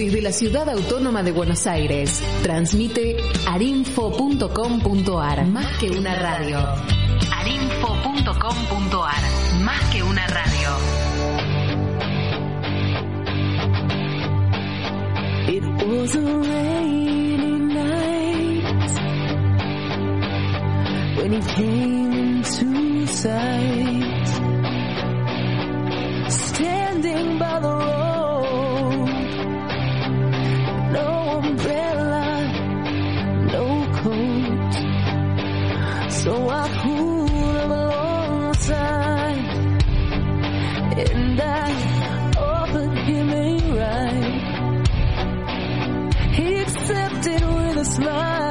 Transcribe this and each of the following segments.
Desde la ciudad autónoma de Buenos Aires, transmite arinfo.com.ar. Más que una radio. arinfo.com.ar. Más que una radio. It was a rainy night when he came into sight. Standing by the road, umbrella, no coat. So I pulled him alongside and I offered him a ride. He accepted with a smile.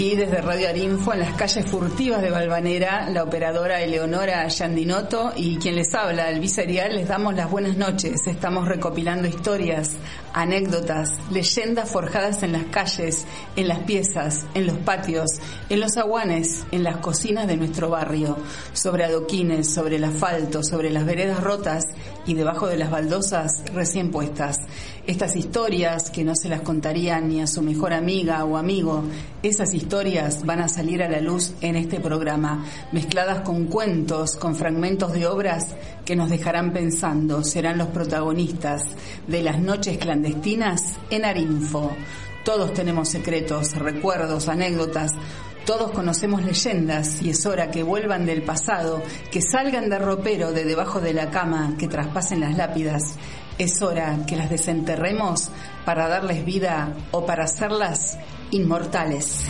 Aquí desde Radio Arinfo, en las calles furtivas de Valvanera, la operadora Eleonora Yandinoto y quien les habla, el Viserial, les damos las buenas noches. Estamos recopilando historias, anécdotas, leyendas forjadas en las calles, en las piezas, en los patios, en los aguanes, en las cocinas de nuestro barrio, sobre adoquines, sobre el asfalto, sobre las veredas rotas y debajo de las baldosas recién puestas. Estas historias que no se las contarían ni a su mejor amiga o amigo, esas historias van a salir a la luz en este programa, mezcladas con cuentos, con fragmentos de obras que nos dejarán pensando, serán los protagonistas de las noches clandestinas en Arinfo. Todos tenemos secretos, recuerdos, anécdotas, todos conocemos leyendas y es hora que vuelvan del pasado, que salgan de ropero de debajo de la cama, que traspasen las lápidas. Es hora que las desenterremos para darles vida o para hacerlas inmortales.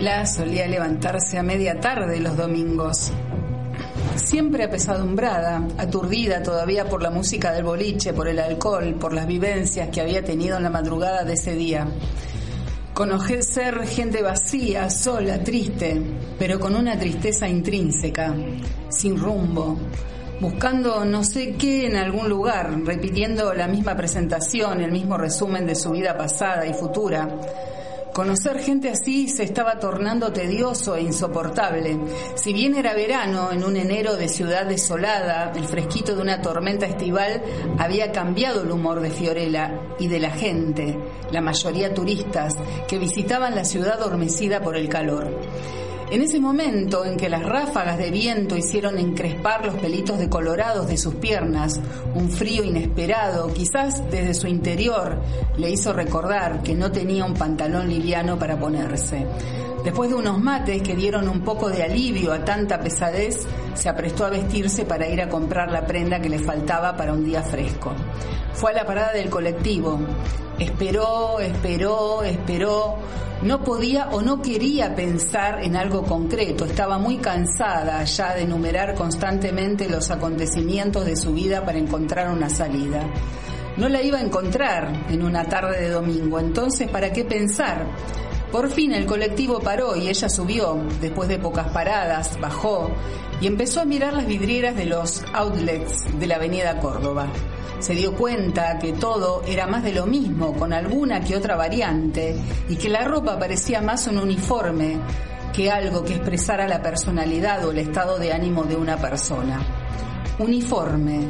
Solía levantarse a media tarde los domingos. Siempre apesadumbrada, aturdida todavía por la música del boliche, por el alcohol, por las vivencias que había tenido en la madrugada de ese día. Conocer gente vacía, sola, triste, pero con una tristeza intrínseca, sin rumbo, buscando no sé qué en algún lugar, repitiendo la misma presentación, el mismo resumen de su vida pasada y futura. Conocer gente así se estaba tornando tedioso e insoportable. Si bien era verano, en un enero de ciudad desolada, el fresquito de una tormenta estival había cambiado el humor de Fiorella y de la gente, la mayoría turistas, que visitaban la ciudad adormecida por el calor. En ese momento en que las ráfagas de viento hicieron encrespar los pelitos decolorados de sus piernas, un frío inesperado, quizás desde su interior, le hizo recordar que no tenía un pantalón liviano para ponerse. Después de unos mates que dieron un poco de alivio a tanta pesadez, se aprestó a vestirse para ir a comprar la prenda que le faltaba para un día fresco. Fue a la parada del colectivo. Esperó, esperó, esperó. No podía o no quería pensar en algo concreto. Estaba muy cansada ya de enumerar constantemente los acontecimientos de su vida para encontrar una salida. No la iba a encontrar en una tarde de domingo, entonces ¿para qué pensar? Por fin el colectivo paró y ella subió, después de pocas paradas, bajó y empezó a mirar las vidrieras de los outlets de la avenida Córdoba. Se dio cuenta que todo era más de lo mismo, con alguna que otra variante, y que la ropa parecía más un uniforme que algo que expresara la personalidad o el estado de ánimo de una persona. Uniforme.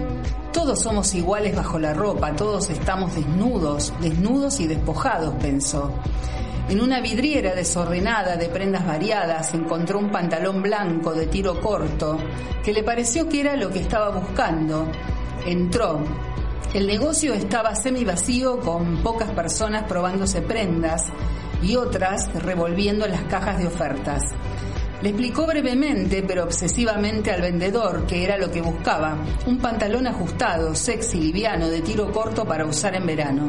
Todos somos iguales bajo la ropa, todos estamos desnudos, desnudos y despojados, pensó. En una vidriera desordenada de prendas variadas encontró un pantalón blanco de tiro corto que le pareció que era lo que estaba buscando. Entró. El negocio estaba semi vacío con pocas personas probándose prendas y otras revolviendo las cajas de ofertas. Le explicó brevemente, pero obsesivamente al vendedor, que era lo que buscaba, un pantalón ajustado, sexy, liviano, de tiro corto para usar en verano.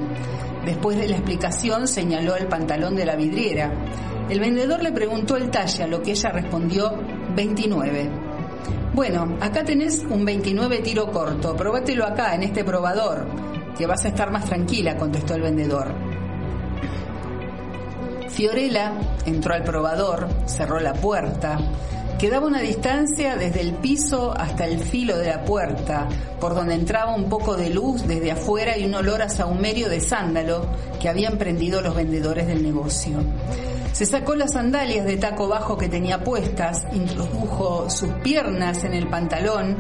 Después de la explicación señaló el pantalón de la vidriera. El vendedor le preguntó el talle, a lo que ella respondió 29. Bueno, acá tenés un 29 tiro corto, probátelo acá, en este probador, que vas a estar más tranquila, contestó el vendedor. Fiorella entró al probador, cerró la puerta. Quedaba una distancia desde el piso hasta el filo de la puerta, por donde entraba un poco de luz desde afuera y un olor a saumerio de sándalo que habían prendido los vendedores del negocio. Se sacó las sandalias de taco bajo que tenía puestas, introdujo sus piernas en el pantalón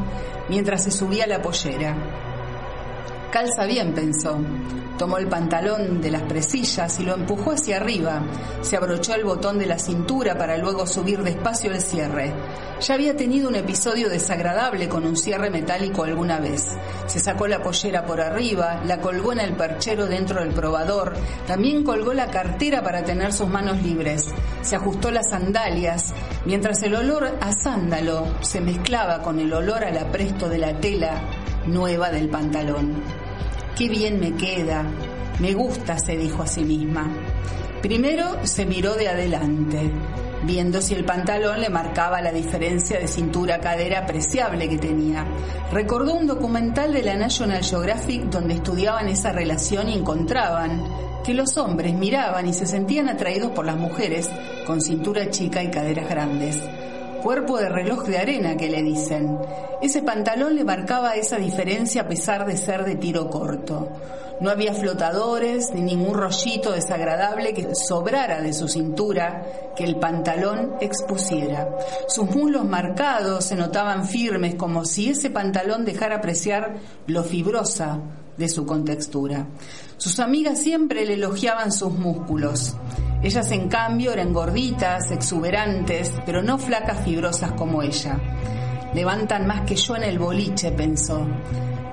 mientras se subía la pollera. Calza bien, pensó. Tomó el pantalón de las presillas y lo empujó hacia arriba. Se abrochó el botón de la cintura para luego subir despacio el cierre. Ya había tenido un episodio desagradable con un cierre metálico alguna vez. Se sacó la pollera por arriba, la colgó en el perchero dentro del probador, también colgó la cartera para tener sus manos libres. Se ajustó las sandalias, mientras el olor a sándalo se mezclaba con el olor al apresto de la tela nueva del pantalón. Qué bien me queda, me gusta, se dijo a sí misma. Primero se miró de adelante, viendo si el pantalón le marcaba la diferencia de cintura-cadera apreciable que tenía. Recordó un documental de la National Geographic donde estudiaban esa relación y encontraban que los hombres miraban y se sentían atraídos por las mujeres con cintura chica y caderas grandes cuerpo de reloj de arena que le dicen. Ese pantalón le marcaba esa diferencia a pesar de ser de tiro corto. No había flotadores ni ningún rollito desagradable que sobrara de su cintura que el pantalón expusiera. Sus muslos marcados se notaban firmes como si ese pantalón dejara apreciar lo fibrosa de su contextura. Sus amigas siempre le elogiaban sus músculos. Ellas en cambio eran gorditas, exuberantes, pero no flacas fibrosas como ella. Levantan más que yo en el boliche, pensó.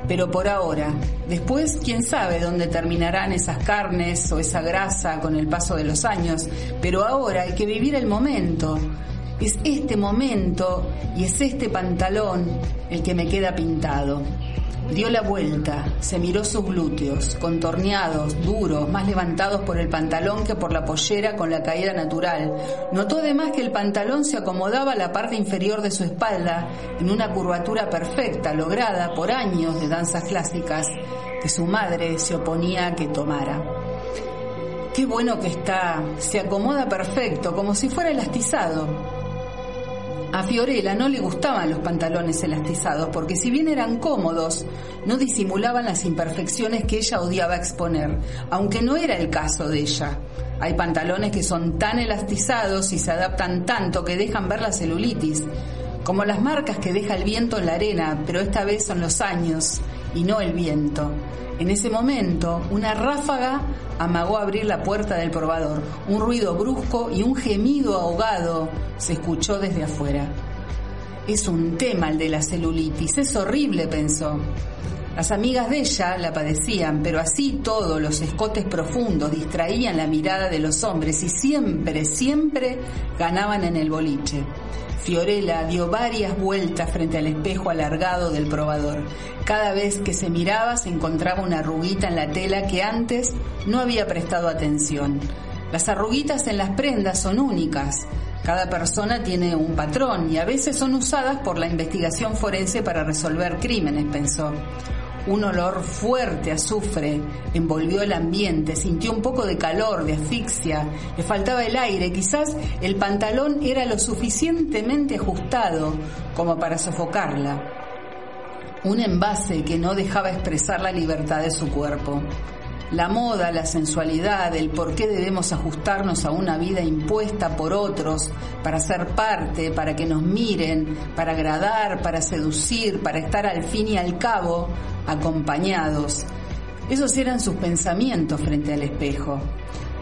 Pero por ahora, después quién sabe dónde terminarán esas carnes o esa grasa con el paso de los años, pero ahora hay que vivir el momento. Es este momento y es este pantalón el que me queda pintado. Dio la vuelta, se miró sus glúteos, contorneados, duros, más levantados por el pantalón que por la pollera con la caída natural. Notó además que el pantalón se acomodaba a la parte inferior de su espalda en una curvatura perfecta, lograda por años de danzas clásicas que su madre se oponía a que tomara. Qué bueno que está, se acomoda perfecto, como si fuera elastizado. A Fiorella no le gustaban los pantalones elastizados porque si bien eran cómodos, no disimulaban las imperfecciones que ella odiaba exponer, aunque no era el caso de ella. Hay pantalones que son tan elastizados y se adaptan tanto que dejan ver la celulitis, como las marcas que deja el viento en la arena, pero esta vez son los años y no el viento. En ese momento, una ráfaga amagó abrir la puerta del probador. Un ruido brusco y un gemido ahogado se escuchó desde afuera. Es un tema el de la celulitis, es horrible, pensó. Las amigas de ella la padecían, pero así todo, los escotes profundos distraían la mirada de los hombres y siempre, siempre ganaban en el boliche. Fiorella dio varias vueltas frente al espejo alargado del probador. Cada vez que se miraba se encontraba una arruguita en la tela que antes no había prestado atención. Las arruguitas en las prendas son únicas. Cada persona tiene un patrón y a veces son usadas por la investigación forense para resolver crímenes, pensó. Un olor fuerte azufre envolvió el ambiente, sintió un poco de calor, de asfixia, le faltaba el aire, quizás el pantalón era lo suficientemente ajustado como para sofocarla. Un envase que no dejaba expresar la libertad de su cuerpo. La moda, la sensualidad, el por qué debemos ajustarnos a una vida impuesta por otros para ser parte, para que nos miren, para agradar, para seducir, para estar al fin y al cabo acompañados. Esos eran sus pensamientos frente al espejo.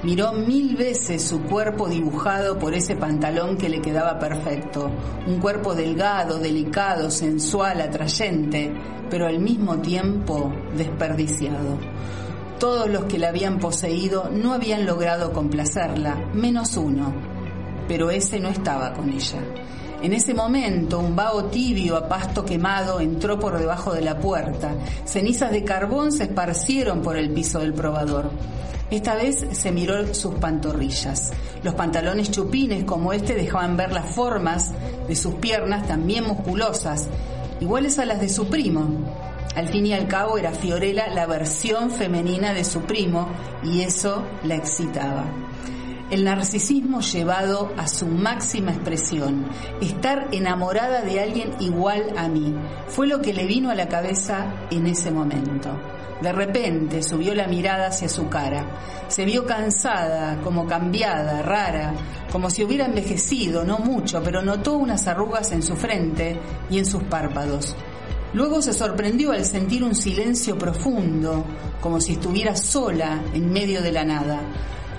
Miró mil veces su cuerpo dibujado por ese pantalón que le quedaba perfecto, un cuerpo delgado, delicado, sensual, atrayente, pero al mismo tiempo desperdiciado. Todos los que la habían poseído no habían logrado complacerla, menos uno, pero ese no estaba con ella. En ese momento, un vaho tibio a pasto quemado entró por debajo de la puerta. Cenizas de carbón se esparcieron por el piso del probador. Esta vez se miró sus pantorrillas. Los pantalones chupines como este dejaban ver las formas de sus piernas también musculosas, iguales a las de su primo. Al fin y al cabo era Fiorella la versión femenina de su primo y eso la excitaba. El narcisismo llevado a su máxima expresión, estar enamorada de alguien igual a mí, fue lo que le vino a la cabeza en ese momento. De repente subió la mirada hacia su cara. Se vio cansada, como cambiada, rara, como si hubiera envejecido, no mucho, pero notó unas arrugas en su frente y en sus párpados. Luego se sorprendió al sentir un silencio profundo, como si estuviera sola en medio de la nada.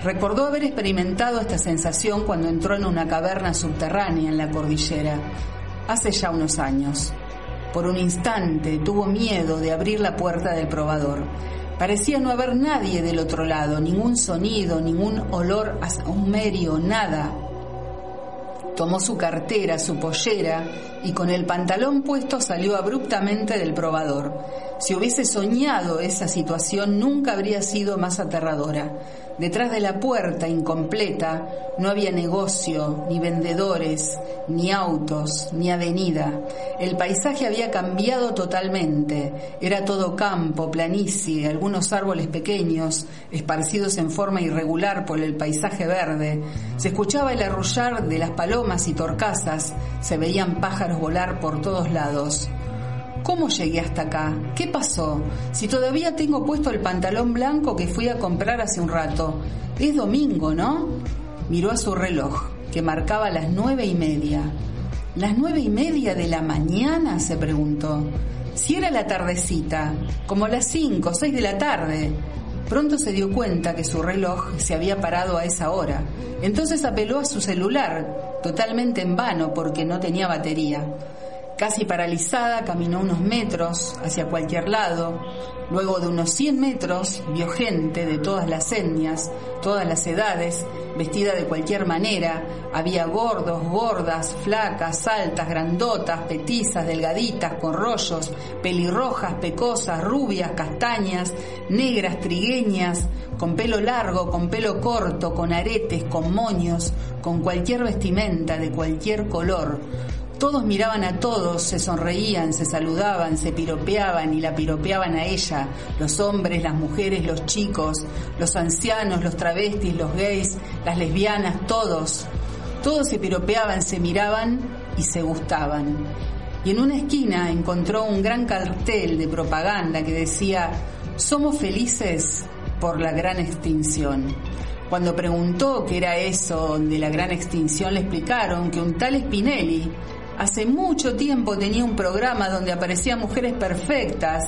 Recordó haber experimentado esta sensación cuando entró en una caverna subterránea en la cordillera, hace ya unos años. Por un instante tuvo miedo de abrir la puerta del probador. Parecía no haber nadie del otro lado, ningún sonido, ningún olor a humerio, nada. Tomó su cartera, su pollera y con el pantalón puesto salió abruptamente del probador. Si hubiese soñado esa situación nunca habría sido más aterradora. Detrás de la puerta incompleta no había negocio, ni vendedores, ni autos, ni avenida. El paisaje había cambiado totalmente. Era todo campo, planicie, algunos árboles pequeños, esparcidos en forma irregular por el paisaje verde. Se escuchaba el arrullar de las palomas y torcasas, se veían pájaros volar por todos lados. ¿Cómo llegué hasta acá? ¿Qué pasó? Si todavía tengo puesto el pantalón blanco que fui a comprar hace un rato. Es domingo, ¿no? Miró a su reloj, que marcaba las nueve y media. ¿Las nueve y media de la mañana? se preguntó. Si era la tardecita, como las cinco seis de la tarde. Pronto se dio cuenta que su reloj se había parado a esa hora. Entonces apeló a su celular, totalmente en vano porque no tenía batería. Casi paralizada, caminó unos metros hacia cualquier lado. Luego de unos 100 metros, vio gente de todas las etnias, todas las edades, vestida de cualquier manera. Había gordos, gordas, flacas, altas, grandotas, petizas, delgaditas, con rollos, pelirrojas, pecosas, rubias, castañas, negras, trigueñas, con pelo largo, con pelo corto, con aretes, con moños, con cualquier vestimenta de cualquier color. Todos miraban a todos, se sonreían, se saludaban, se piropeaban y la piropeaban a ella, los hombres, las mujeres, los chicos, los ancianos, los travestis, los gays, las lesbianas, todos. Todos se piropeaban, se miraban y se gustaban. Y en una esquina encontró un gran cartel de propaganda que decía, somos felices por la gran extinción. Cuando preguntó qué era eso de la gran extinción, le explicaron que un tal Spinelli hace mucho tiempo tenía un programa donde aparecían mujeres perfectas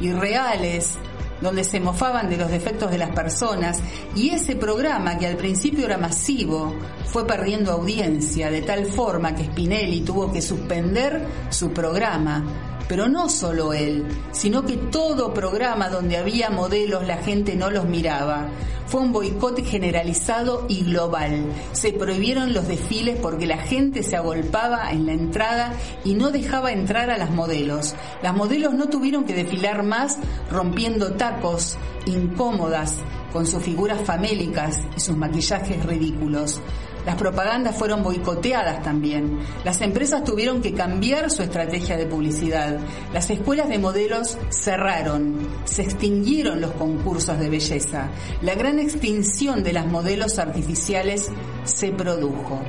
y reales, donde se mofaban de los defectos de las personas y ese programa que al principio era masivo fue perdiendo audiencia de tal forma que Spinelli tuvo que suspender su programa. Pero no solo él, sino que todo programa donde había modelos la gente no los miraba. Fue un boicot generalizado y global. Se prohibieron los desfiles porque la gente se agolpaba en la entrada y no dejaba entrar a las modelos. Las modelos no tuvieron que desfilar más rompiendo tacos incómodas con sus figuras famélicas y sus maquillajes ridículos. Las propagandas fueron boicoteadas también. Las empresas tuvieron que cambiar su estrategia de publicidad. Las escuelas de modelos cerraron. Se extinguieron los concursos de belleza. La gran extinción de las modelos artificiales se produjo.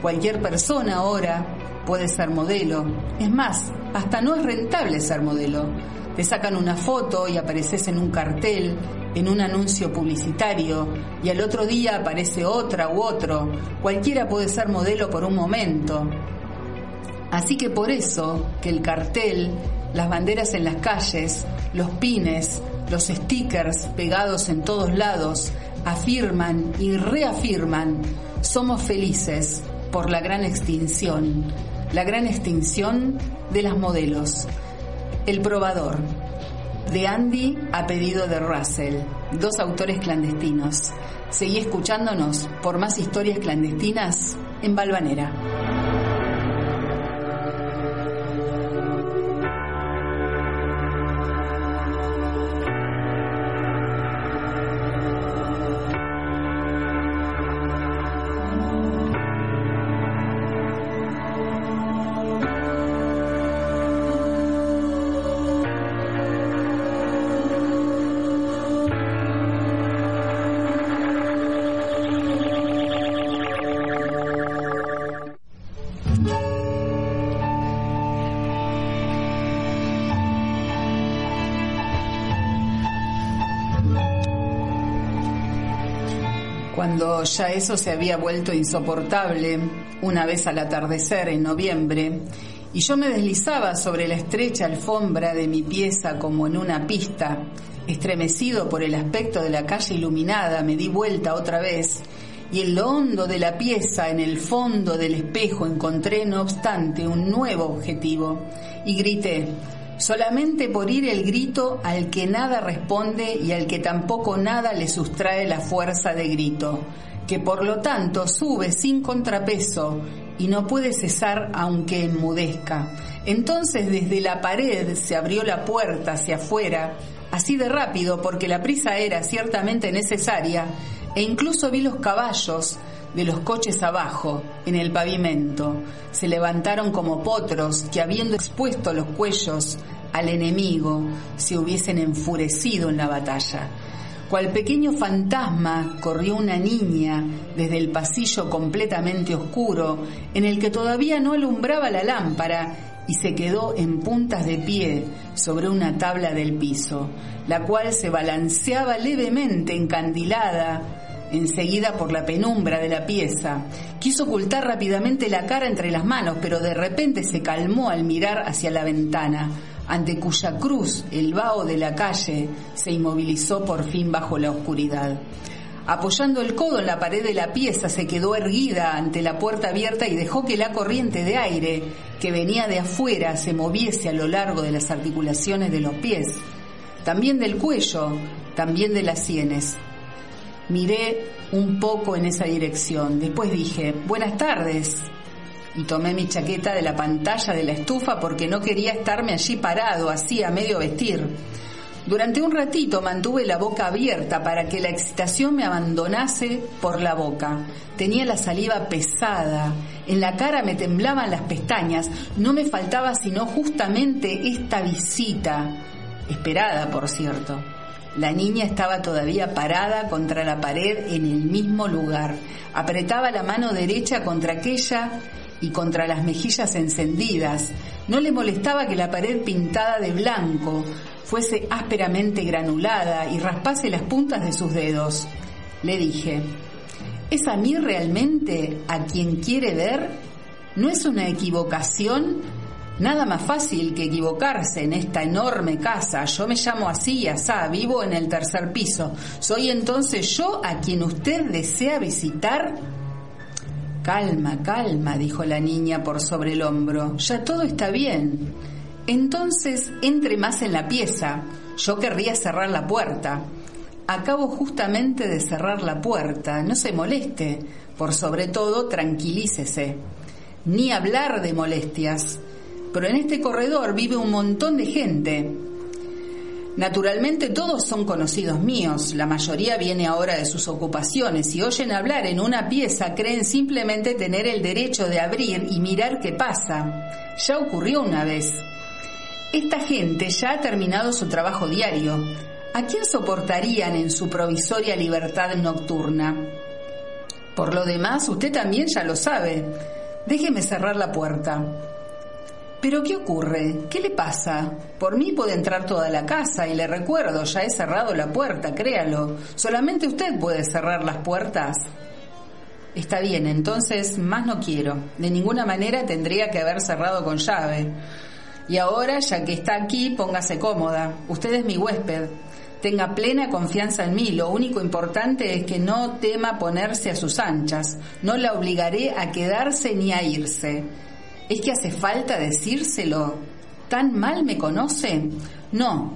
Cualquier persona ahora puede ser modelo. Es más, hasta no es rentable ser modelo. Te sacan una foto y apareces en un cartel, en un anuncio publicitario, y al otro día aparece otra u otro. Cualquiera puede ser modelo por un momento. Así que por eso que el cartel, las banderas en las calles, los pines, los stickers pegados en todos lados, afirman y reafirman, somos felices por la gran extinción, la gran extinción de las modelos. El probador, de Andy a pedido de Russell, dos autores clandestinos. Seguí escuchándonos por más historias clandestinas en Balvanera. Cuando ya eso se había vuelto insoportable, una vez al atardecer en noviembre, y yo me deslizaba sobre la estrecha alfombra de mi pieza como en una pista, estremecido por el aspecto de la calle iluminada, me di vuelta otra vez, y en lo hondo de la pieza, en el fondo del espejo, encontré, no obstante, un nuevo objetivo, y grité, solamente por ir el grito al que nada responde y al que tampoco nada le sustrae la fuerza de grito, que por lo tanto sube sin contrapeso y no puede cesar aunque enmudezca. Entonces desde la pared se abrió la puerta hacia afuera, así de rápido porque la prisa era ciertamente necesaria, e incluso vi los caballos de los coches abajo, en el pavimento. Se levantaron como potros que habiendo expuesto los cuellos al enemigo, se hubiesen enfurecido en la batalla. Cual pequeño fantasma corrió una niña desde el pasillo completamente oscuro, en el que todavía no alumbraba la lámpara, y se quedó en puntas de pie sobre una tabla del piso, la cual se balanceaba levemente encandilada enseguida por la penumbra de la pieza. Quiso ocultar rápidamente la cara entre las manos, pero de repente se calmó al mirar hacia la ventana, ante cuya cruz el vaho de la calle se inmovilizó por fin bajo la oscuridad. Apoyando el codo en la pared de la pieza, se quedó erguida ante la puerta abierta y dejó que la corriente de aire que venía de afuera se moviese a lo largo de las articulaciones de los pies, también del cuello, también de las sienes. Miré un poco en esa dirección. Después dije, buenas tardes. Y tomé mi chaqueta de la pantalla de la estufa porque no quería estarme allí parado, así a medio vestir. Durante un ratito mantuve la boca abierta para que la excitación me abandonase por la boca. Tenía la saliva pesada, en la cara me temblaban las pestañas, no me faltaba sino justamente esta visita, esperada por cierto. La niña estaba todavía parada contra la pared en el mismo lugar. Apretaba la mano derecha contra aquella y contra las mejillas encendidas. No le molestaba que la pared pintada de blanco fuese ásperamente granulada y raspase las puntas de sus dedos. Le dije, ¿es a mí realmente a quien quiere ver? ¿No es una equivocación Nada más fácil que equivocarse en esta enorme casa. Yo me llamo así y asá, vivo en el tercer piso. ¿Soy entonces yo a quien usted desea visitar? Calma, calma, dijo la niña por sobre el hombro. Ya todo está bien. Entonces entre más en la pieza. Yo querría cerrar la puerta. Acabo justamente de cerrar la puerta. No se moleste. Por sobre todo, tranquilícese. Ni hablar de molestias. Pero en este corredor vive un montón de gente. Naturalmente todos son conocidos míos, la mayoría viene ahora de sus ocupaciones y oyen hablar en una pieza creen simplemente tener el derecho de abrir y mirar qué pasa. Ya ocurrió una vez. Esta gente ya ha terminado su trabajo diario. ¿A quién soportarían en su provisoria libertad nocturna? Por lo demás, usted también ya lo sabe. Déjeme cerrar la puerta. ¿Pero qué ocurre? ¿Qué le pasa? Por mí puede entrar toda la casa y le recuerdo, ya he cerrado la puerta, créalo. Solamente usted puede cerrar las puertas. Está bien, entonces más no quiero. De ninguna manera tendría que haber cerrado con llave. Y ahora, ya que está aquí, póngase cómoda. Usted es mi huésped. Tenga plena confianza en mí. Lo único importante es que no tema ponerse a sus anchas. No la obligaré a quedarse ni a irse. ¿Es que hace falta decírselo? ¿Tan mal me conoce? No.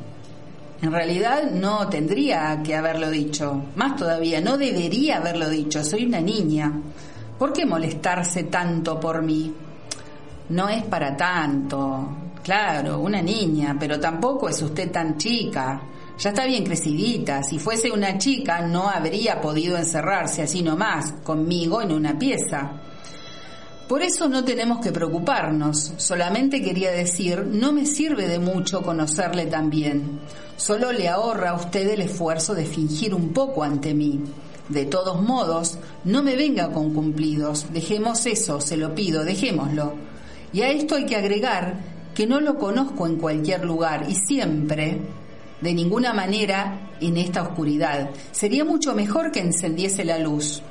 En realidad no tendría que haberlo dicho. Más todavía, no debería haberlo dicho. Soy una niña. ¿Por qué molestarse tanto por mí? No es para tanto. Claro, una niña, pero tampoco es usted tan chica. Ya está bien crecidita. Si fuese una chica, no habría podido encerrarse así nomás, conmigo en una pieza. Por eso no tenemos que preocuparnos, solamente quería decir, no me sirve de mucho conocerle tan bien, solo le ahorra a usted el esfuerzo de fingir un poco ante mí. De todos modos, no me venga con cumplidos, dejemos eso, se lo pido, dejémoslo. Y a esto hay que agregar que no lo conozco en cualquier lugar y siempre, de ninguna manera, en esta oscuridad. Sería mucho mejor que encendiese la luz.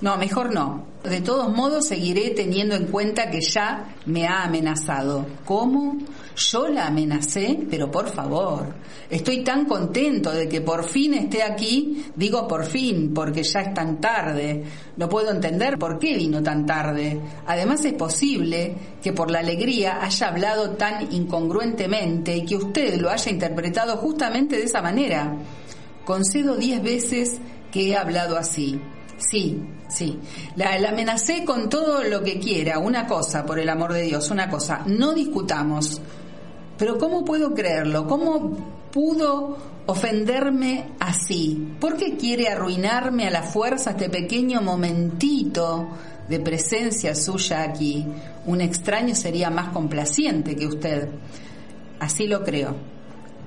No, mejor no. De todos modos, seguiré teniendo en cuenta que ya me ha amenazado. ¿Cómo? Yo la amenacé, pero por favor, estoy tan contento de que por fin esté aquí, digo por fin, porque ya es tan tarde. No puedo entender por qué vino tan tarde. Además es posible que por la alegría haya hablado tan incongruentemente y que usted lo haya interpretado justamente de esa manera. Concedo diez veces que he hablado así. Sí, sí. La, la, amenacé con todo lo que quiera. Una cosa, por el amor de Dios, una cosa. No discutamos. Pero ¿cómo puedo creerlo? ¿Cómo pudo ofenderme así? ¿Por qué quiere arruinarme a la fuerza este pequeño momentito de presencia suya aquí? Un extraño sería más complaciente que usted. Así lo creo.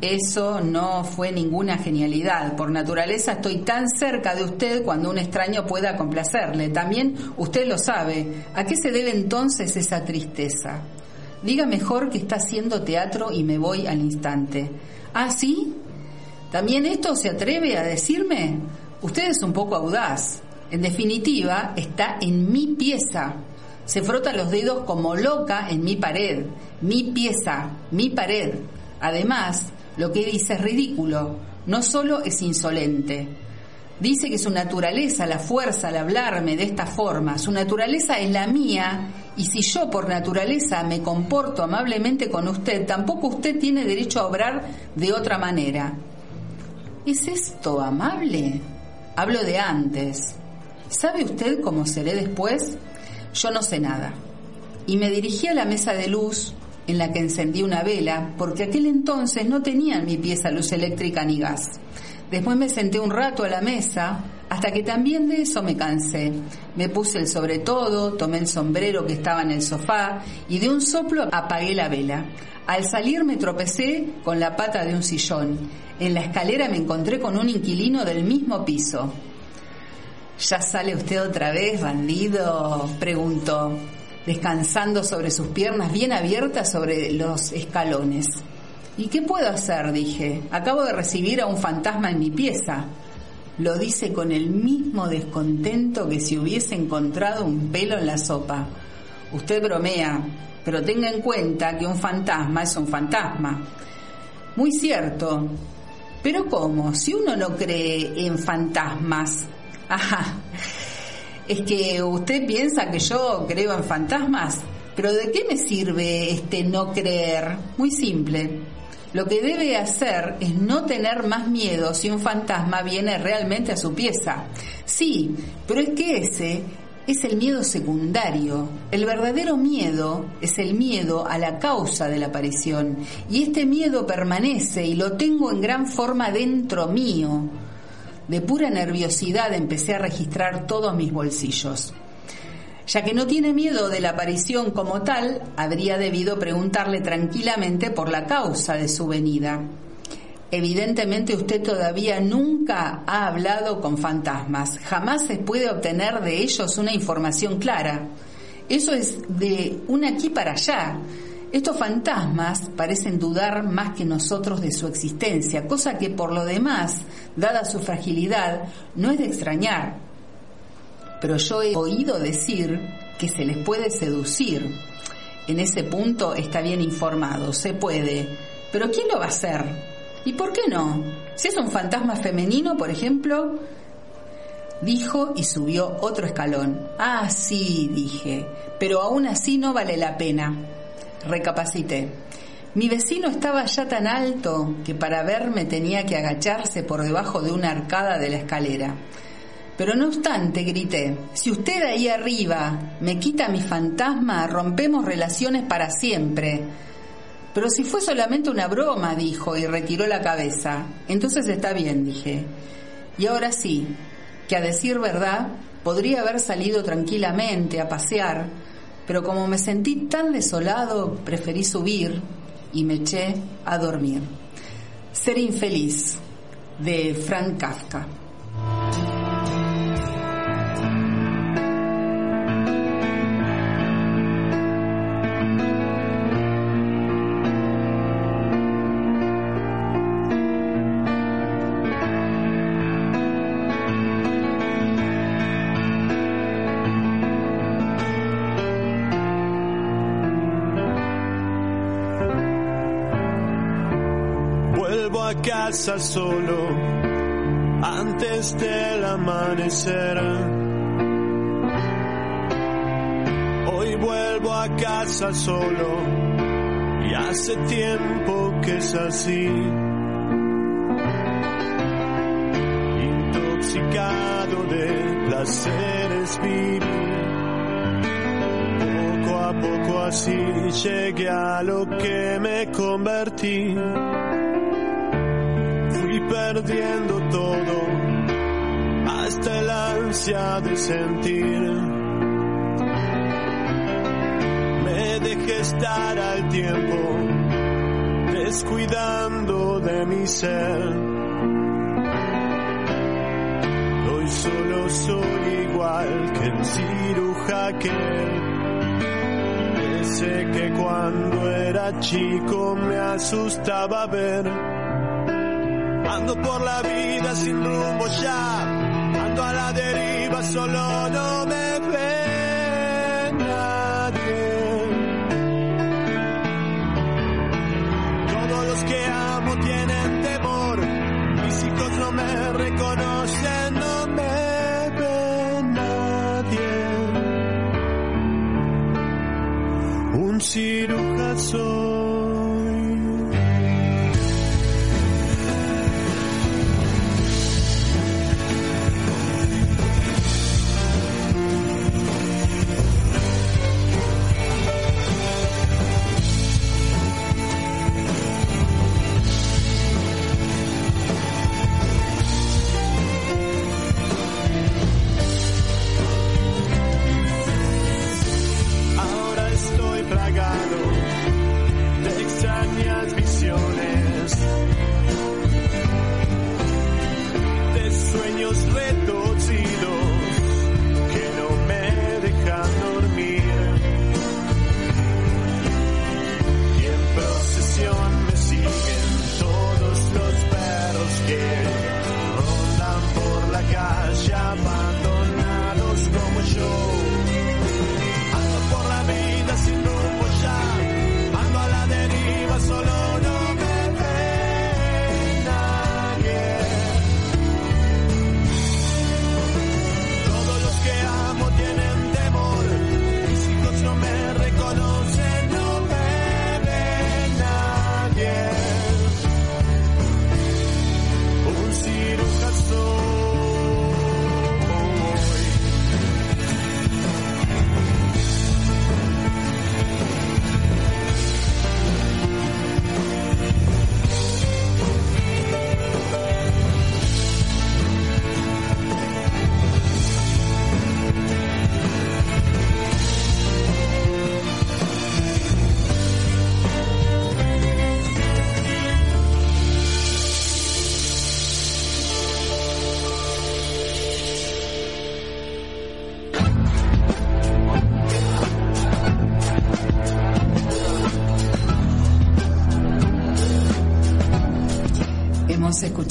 Eso no fue ninguna genialidad. Por naturaleza estoy tan cerca de usted cuando un extraño pueda complacerle. También usted lo sabe. ¿A qué se debe entonces esa tristeza? Diga mejor que está haciendo teatro y me voy al instante. ¿Ah, sí? ¿También esto se atreve a decirme? Usted es un poco audaz. En definitiva, está en mi pieza. Se frota los dedos como loca en mi pared. Mi pieza, mi pared. Además, lo que dice es ridículo, no solo es insolente. Dice que su naturaleza, la fuerza al hablarme de esta forma, su naturaleza es la mía, y si yo por naturaleza me comporto amablemente con usted, tampoco usted tiene derecho a obrar de otra manera. ¿Es esto amable? Hablo de antes. ¿Sabe usted cómo seré después? Yo no sé nada. Y me dirigí a la mesa de luz, en la que encendí una vela, porque aquel entonces no tenía en mi pieza luz eléctrica ni gas. Después me senté un rato a la mesa, hasta que también de eso me cansé. Me puse el sobre todo, tomé el sombrero que estaba en el sofá y de un soplo apagué la vela. Al salir me tropecé con la pata de un sillón. En la escalera me encontré con un inquilino del mismo piso. ¿Ya sale usted otra vez, bandido? preguntó descansando sobre sus piernas bien abiertas sobre los escalones. ¿Y qué puedo hacer? dije. Acabo de recibir a un fantasma en mi pieza. Lo dice con el mismo descontento que si hubiese encontrado un pelo en la sopa. usted bromea, pero tenga en cuenta que un fantasma es un fantasma. Muy cierto. Pero ¿cómo? Si uno no cree en fantasmas. Ajá. Es que usted piensa que yo creo en fantasmas. Pero ¿de qué me sirve este no creer? Muy simple. Lo que debe hacer es no tener más miedo si un fantasma viene realmente a su pieza. Sí, pero es que ese es el miedo secundario. El verdadero miedo es el miedo a la causa de la aparición. Y este miedo permanece y lo tengo en gran forma dentro mío. De pura nerviosidad empecé a registrar todos mis bolsillos. Ya que no tiene miedo de la aparición como tal, habría debido preguntarle tranquilamente por la causa de su venida. Evidentemente usted todavía nunca ha hablado con fantasmas, jamás se puede obtener de ellos una información clara. Eso es de un aquí para allá. Estos fantasmas parecen dudar más que nosotros de su existencia, cosa que por lo demás, dada su fragilidad, no es de extrañar. Pero yo he oído decir que se les puede seducir. En ese punto está bien informado, se puede. Pero ¿quién lo va a hacer? ¿Y por qué no? Si es un fantasma femenino, por ejemplo, dijo y subió otro escalón. Ah, sí, dije, pero aún así no vale la pena. Recapacité. Mi vecino estaba ya tan alto que para verme tenía que agacharse por debajo de una arcada de la escalera. Pero no obstante, grité, si usted ahí arriba me quita mi fantasma, rompemos relaciones para siempre. Pero si fue solamente una broma, dijo, y retiró la cabeza. Entonces está bien, dije. Y ahora sí, que a decir verdad, podría haber salido tranquilamente a pasear, pero como me sentí tan desolado, preferí subir y me eché a dormir. Ser infeliz, de Frank Kafka. Solo antes del amanecer. Hoy vuelvo a casa solo y hace tiempo que es así. Intoxicado de placeres viril. Poco a poco así llegué a lo que me convertí perdiendo todo, hasta el ansia de sentir. Me dejé estar al tiempo, descuidando de mi ser. Hoy solo soy igual que el ciruja que Ese que cuando era chico me asustaba ver. Ando por la vida sin rumbo ya, ando a la deriva, solo no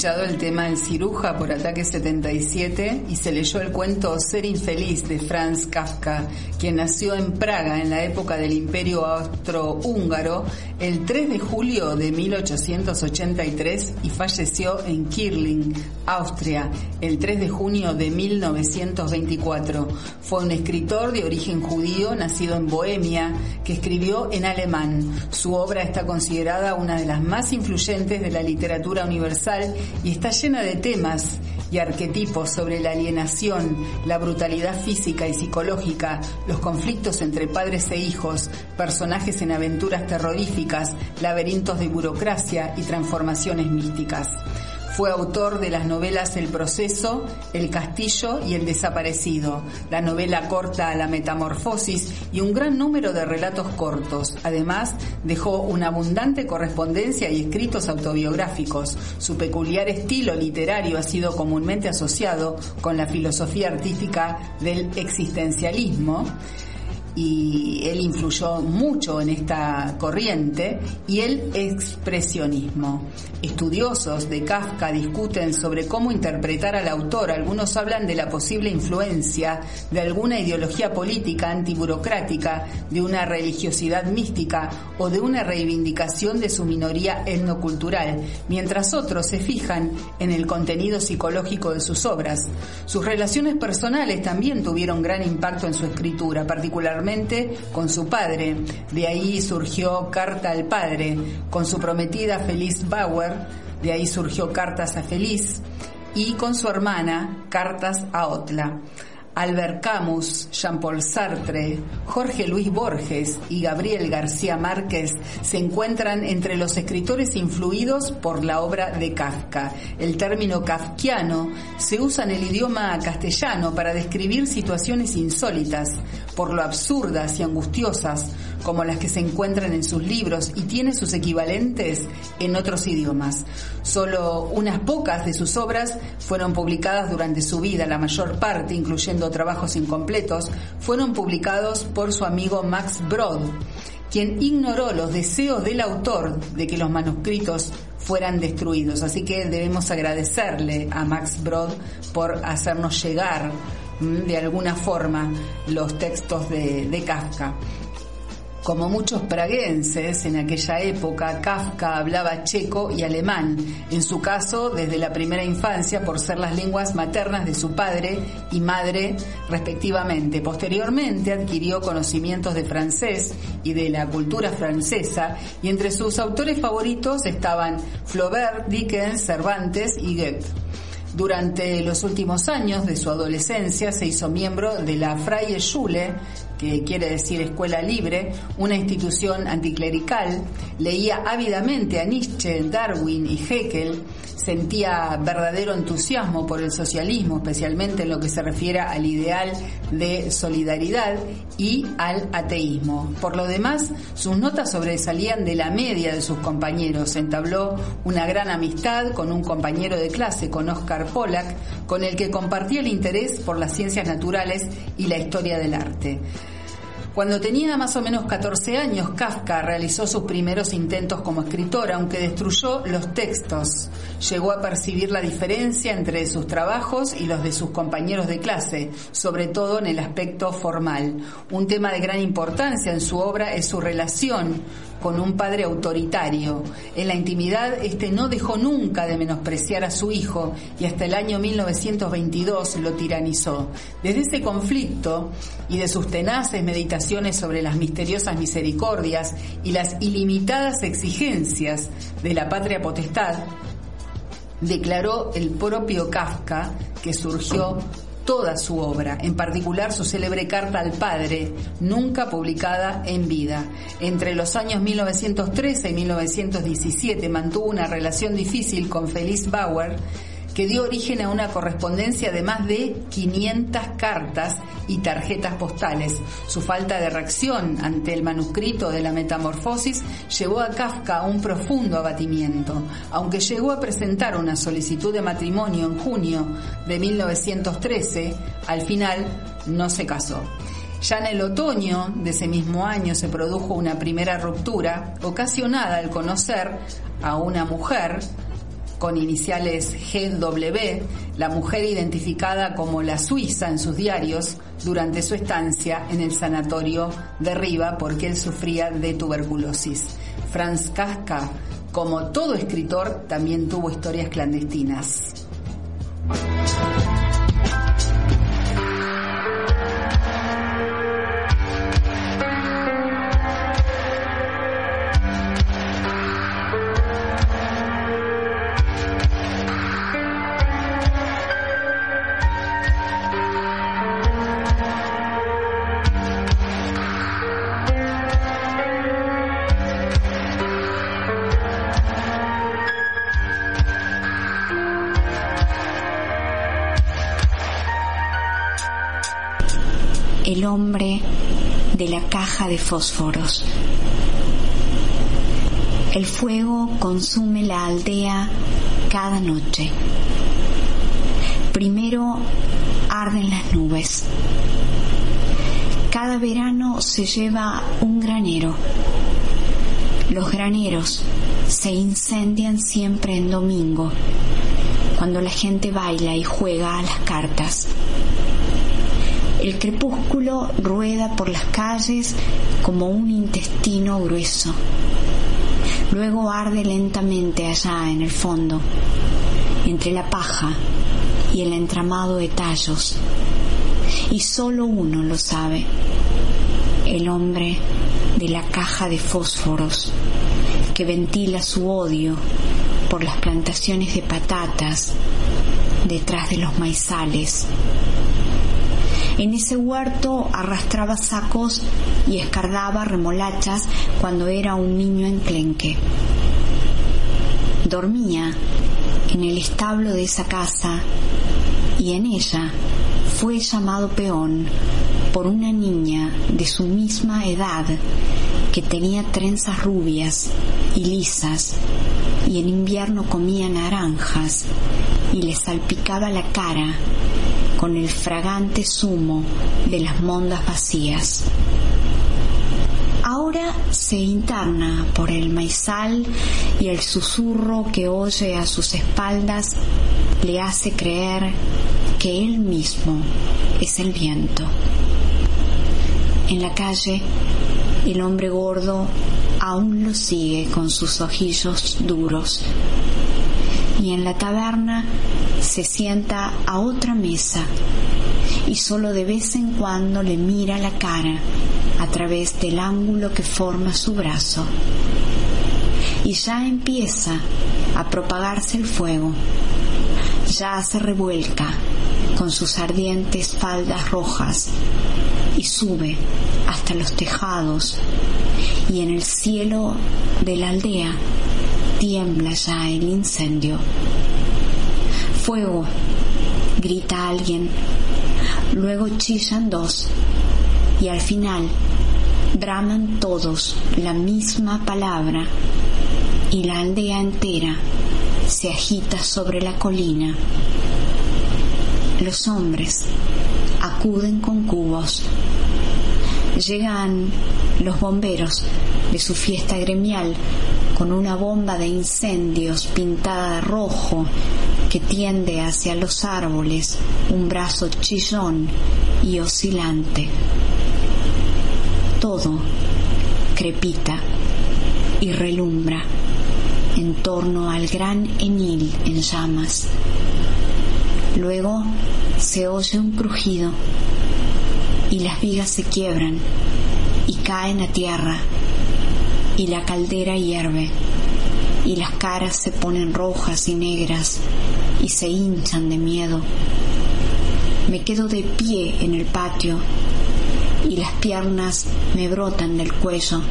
escuchado el tema El ciruja por Ataque 77 y se leyó el cuento Ser infeliz de Franz Kafka, quien nació en Praga en la época del Imperio Austrohúngaro el 3 de julio de 1883 y falleció en Kirling, Austria, el 3 de junio de 1924. Fue un escritor de origen judío nacido en Bohemia que escribió en alemán. Su obra está considerada una de las más influyentes de la literatura universal y está llena de temas y arquetipos sobre la alienación, la brutalidad física y psicológica, los conflictos entre padres e hijos, personajes en aventuras terroríficas, laberintos de burocracia y transformaciones místicas. Fue autor de las novelas El proceso, El castillo y El desaparecido, la novela corta La metamorfosis y un gran número de relatos cortos. Además, dejó una abundante correspondencia y escritos autobiográficos. Su peculiar estilo literario ha sido comúnmente asociado con la filosofía artística del existencialismo y él influyó mucho en esta corriente, y el expresionismo. Estudiosos de Kafka discuten sobre cómo interpretar al autor. Algunos hablan de la posible influencia de alguna ideología política antiburocrática, de una religiosidad mística o de una reivindicación de su minoría etnocultural, mientras otros se fijan en el contenido psicológico de sus obras. Sus relaciones personales también tuvieron gran impacto en su escritura, particularmente con su padre. De ahí surgió Carta al Padre, con su prometida Feliz Bauer, de ahí surgió Cartas a Feliz, y con su hermana Cartas a Otla. Albert Camus, Jean-Paul Sartre, Jorge Luis Borges y Gabriel García Márquez se encuentran entre los escritores influidos por la obra de Kafka. El término kafkiano se usa en el idioma castellano para describir situaciones insólitas, por lo absurdas y angustiosas como las que se encuentran en sus libros y tiene sus equivalentes en otros idiomas. Solo unas pocas de sus obras fueron publicadas durante su vida, la mayor parte, incluyendo trabajos incompletos, fueron publicados por su amigo Max Brod, quien ignoró los deseos del autor de que los manuscritos fueran destruidos. Así que debemos agradecerle a Max Brod por hacernos llegar mm, de alguna forma los textos de, de Kafka. Como muchos praguenses en aquella época, Kafka hablaba checo y alemán, en su caso desde la primera infancia por ser las lenguas maternas de su padre y madre respectivamente. Posteriormente adquirió conocimientos de francés y de la cultura francesa y entre sus autores favoritos estaban Flaubert, Dickens, Cervantes y Goethe. Durante los últimos años de su adolescencia se hizo miembro de la Freie Schule, quiere decir escuela libre, una institución anticlerical, leía ávidamente a Nietzsche, Darwin y Heckel, sentía verdadero entusiasmo por el socialismo, especialmente en lo que se refiere al ideal de solidaridad y al ateísmo. Por lo demás, sus notas sobresalían de la media de sus compañeros. Entabló una gran amistad con un compañero de clase, con Oscar Pollack, con el que compartía el interés por las ciencias naturales y la historia del arte. Cuando tenía más o menos 14 años, Kafka realizó sus primeros intentos como escritor, aunque destruyó los textos. Llegó a percibir la diferencia entre sus trabajos y los de sus compañeros de clase, sobre todo en el aspecto formal. Un tema de gran importancia en su obra es su relación con un padre autoritario. En la intimidad, este no dejó nunca de menospreciar a su hijo y hasta el año 1922 lo tiranizó. Desde ese conflicto y de sus tenaces meditaciones sobre las misteriosas misericordias y las ilimitadas exigencias de la patria potestad, declaró el propio Kafka que surgió toda su obra, en particular su célebre carta al padre, nunca publicada en vida. Entre los años 1913 y 1917 mantuvo una relación difícil con Feliz Bauer, que dio origen a una correspondencia de más de 500 cartas y tarjetas postales. Su falta de reacción ante el manuscrito de la Metamorfosis llevó a Kafka a un profundo abatimiento. Aunque llegó a presentar una solicitud de matrimonio en junio de 1913, al final no se casó. Ya en el otoño de ese mismo año se produjo una primera ruptura ocasionada al conocer a una mujer con iniciales GW, la mujer identificada como la Suiza en sus diarios durante su estancia en el sanatorio de Riva porque él sufría de tuberculosis. Franz Kafka, como todo escritor, también tuvo historias clandestinas. El hombre de la caja de fósforos. El fuego consume la aldea cada noche. Primero arden las nubes. Cada verano se lleva un granero. Los graneros se incendian siempre en domingo, cuando la gente baila y juega a las cartas. El crepúsculo rueda por las calles como un intestino grueso. Luego arde lentamente allá en el fondo, entre la paja y el entramado de tallos. Y solo uno lo sabe, el hombre de la caja de fósforos, que ventila su odio por las plantaciones de patatas detrás de los maizales en ese huerto arrastraba sacos y escardaba remolachas cuando era un niño enclenque. Dormía en el establo de esa casa y en ella fue llamado peón por una niña de su misma edad que tenía trenzas rubias y lisas y en invierno comía naranjas y le salpicaba la cara con el fragante zumo de las mondas vacías. Ahora se interna por el maizal y el susurro que oye a sus espaldas le hace creer que él mismo es el viento. En la calle, el hombre gordo aún lo sigue con sus ojillos duros y en la taberna se sienta a otra mesa y solo de vez en cuando le mira la cara a través del ángulo que forma su brazo. Y ya empieza a propagarse el fuego, ya se revuelca con sus ardientes faldas rojas y sube hasta los tejados y en el cielo de la aldea tiembla ya el incendio. Fuego, grita alguien, luego chillan dos y al final braman todos la misma palabra y la aldea entera se agita sobre la colina. Los hombres acuden con cubos. Llegan los bomberos de su fiesta gremial con una bomba de incendios pintada de rojo que tiende hacia los árboles un brazo chillón y oscilante. Todo crepita y relumbra en torno al gran Enil en llamas. Luego se oye un crujido y las vigas se quiebran y caen a tierra y la caldera hierve y las caras se ponen rojas y negras y se hinchan de miedo. Me quedo de pie en el patio y las piernas me brotan del cuello.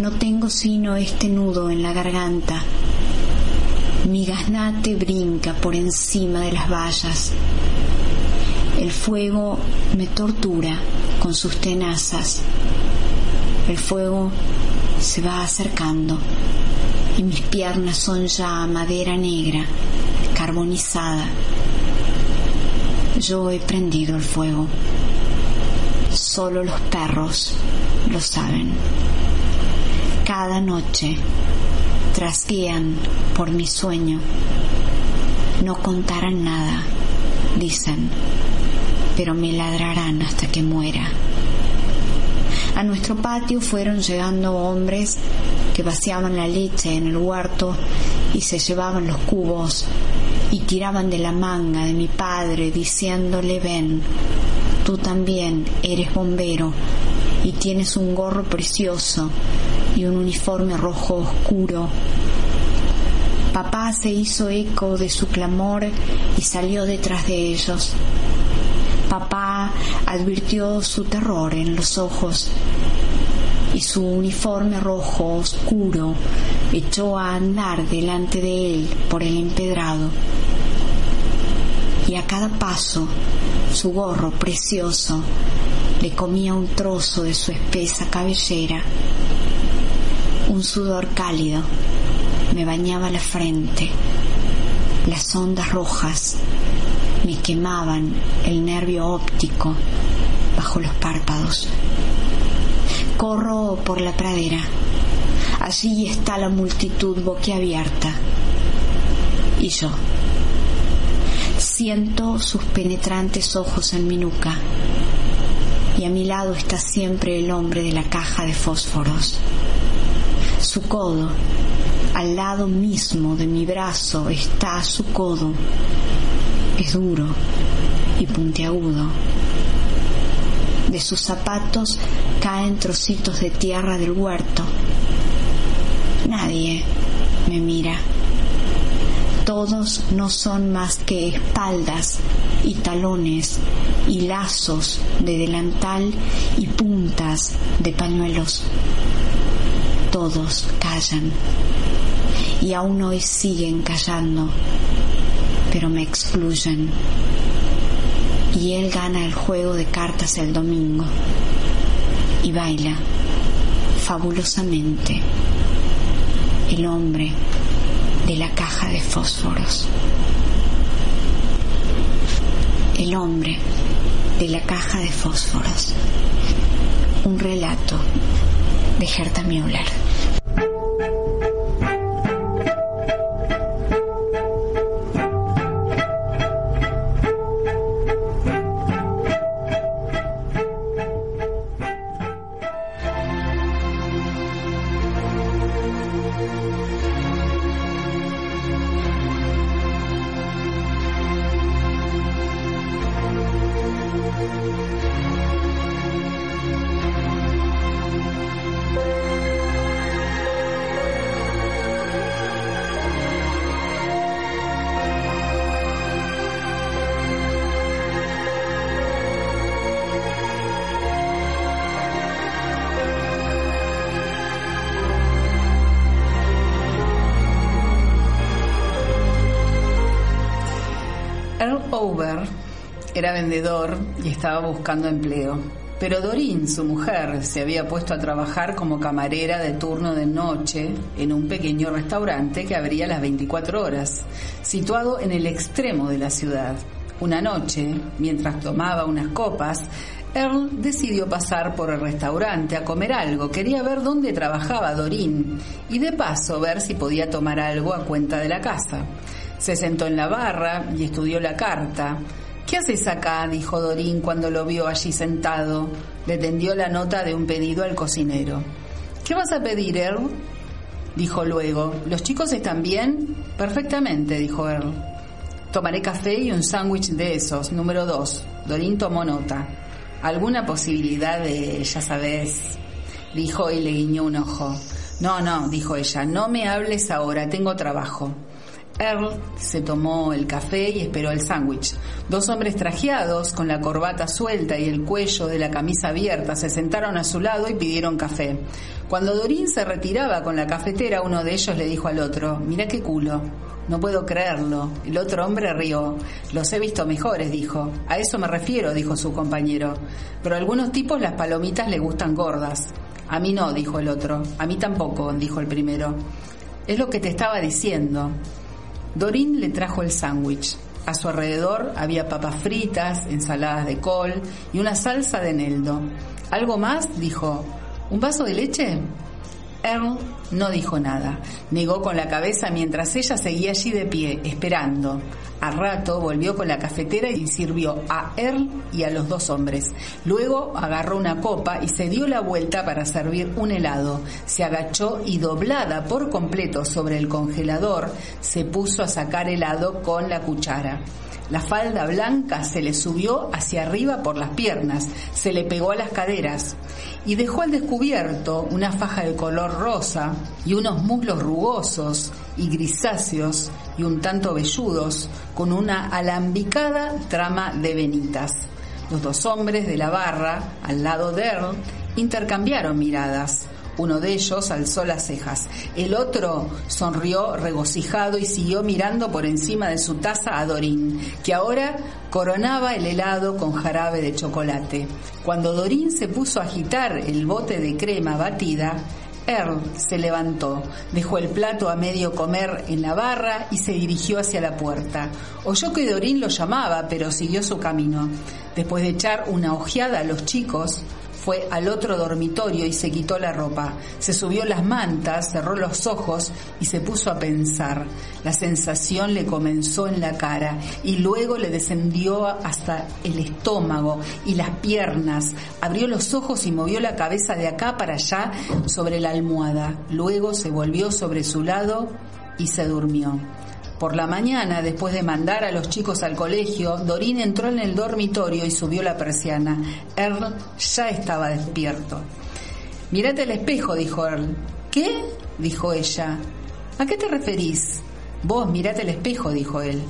No tengo sino este nudo en la garganta. Mi gaznate brinca por encima de las vallas. El fuego me tortura con sus tenazas. El fuego se va acercando y mis piernas son ya madera negra, carbonizada. Yo he prendido el fuego. Solo los perros lo saben. Cada noche trasguían por mi sueño. No contarán nada, dicen, pero me ladrarán hasta que muera. A nuestro patio fueron llegando hombres que vaciaban la leche en el huerto y se llevaban los cubos y tiraban de la manga de mi padre diciéndole ven, tú también eres bombero y tienes un gorro precioso y un uniforme rojo oscuro. Papá se hizo eco de su clamor y salió detrás de ellos. Papá advirtió su terror en los ojos y su uniforme rojo oscuro echó a andar delante de él por el empedrado. Y a cada paso su gorro precioso le comía un trozo de su espesa cabellera. Un sudor cálido me bañaba la frente. Las ondas rojas me quemaban el nervio óptico bajo los párpados. Corro por la pradera. Allí está la multitud boquiabierta. Y yo. Siento sus penetrantes ojos en mi nuca. Y a mi lado está siempre el hombre de la caja de fósforos. Su codo, al lado mismo de mi brazo, está su codo. Es duro y puntiagudo. De sus zapatos caen trocitos de tierra del huerto. Nadie me mira. Todos no son más que espaldas y talones y lazos de delantal y puntas de pañuelos. Todos callan y aún hoy siguen callando, pero me excluyen. Y él gana el juego de cartas el domingo y baila fabulosamente el hombre de la caja de fósforos. El hombre de la caja de fósforos. Un relato de Gerta Müller. Y estaba buscando empleo. Pero Doreen, su mujer, se había puesto a trabajar como camarera de turno de noche en un pequeño restaurante que abría las 24 horas, situado en el extremo de la ciudad. Una noche, mientras tomaba unas copas, Earl decidió pasar por el restaurante a comer algo. Quería ver dónde trabajaba Doreen y de paso ver si podía tomar algo a cuenta de la casa. Se sentó en la barra y estudió la carta. ¿Qué haces acá? dijo Dorín cuando lo vio allí sentado. Le tendió la nota de un pedido al cocinero. ¿Qué vas a pedir, Earl? dijo luego. ¿Los chicos están bien? Perfectamente, dijo Earl. Tomaré café y un sándwich de esos, número dos. Dorín tomó nota. ¿Alguna posibilidad de, ya sabes? dijo y le guiñó un ojo. No, no, dijo ella, no me hables ahora, tengo trabajo. Earl se tomó el café y esperó el sándwich. Dos hombres trajeados, con la corbata suelta y el cuello de la camisa abierta, se sentaron a su lado y pidieron café. Cuando Dorín se retiraba con la cafetera, uno de ellos le dijo al otro, mira qué culo. No puedo creerlo. El otro hombre rió. Los he visto mejores, dijo. A eso me refiero, dijo su compañero. Pero a algunos tipos las palomitas le gustan gordas. A mí no, dijo el otro. A mí tampoco, dijo el primero. Es lo que te estaba diciendo. Dorín le trajo el sándwich. A su alrededor había papas fritas, ensaladas de col y una salsa de eneldo. ¿Algo más? dijo. ¿Un vaso de leche? Earl no dijo nada. Negó con la cabeza mientras ella seguía allí de pie, esperando. Al rato volvió con la cafetera y sirvió a Earl y a los dos hombres. Luego agarró una copa y se dio la vuelta para servir un helado. Se agachó y doblada por completo sobre el congelador, se puso a sacar helado con la cuchara. La falda blanca se le subió hacia arriba por las piernas, se le pegó a las caderas y dejó al descubierto una faja de color rosa y unos muslos rugosos y grisáceos un tanto velludos con una alambicada trama de venitas. Los dos hombres de la barra, al lado de Earl, intercambiaron miradas. Uno de ellos alzó las cejas. El otro sonrió regocijado y siguió mirando por encima de su taza a Dorín, que ahora coronaba el helado con jarabe de chocolate. Cuando Dorín se puso a agitar el bote de crema batida, Earl se levantó, dejó el plato a medio comer en la barra y se dirigió hacia la puerta. Oyó que Dorín lo llamaba, pero siguió su camino. Después de echar una ojeada a los chicos, fue al otro dormitorio y se quitó la ropa. Se subió las mantas, cerró los ojos y se puso a pensar. La sensación le comenzó en la cara y luego le descendió hasta el estómago y las piernas. Abrió los ojos y movió la cabeza de acá para allá sobre la almohada. Luego se volvió sobre su lado y se durmió. Por la mañana, después de mandar a los chicos al colegio, Dorín entró en el dormitorio y subió la persiana. Earl ya estaba despierto. Mírate al espejo, dijo Earl. ¿Qué? dijo ella. ¿A qué te referís? Vos mirate al espejo, dijo él.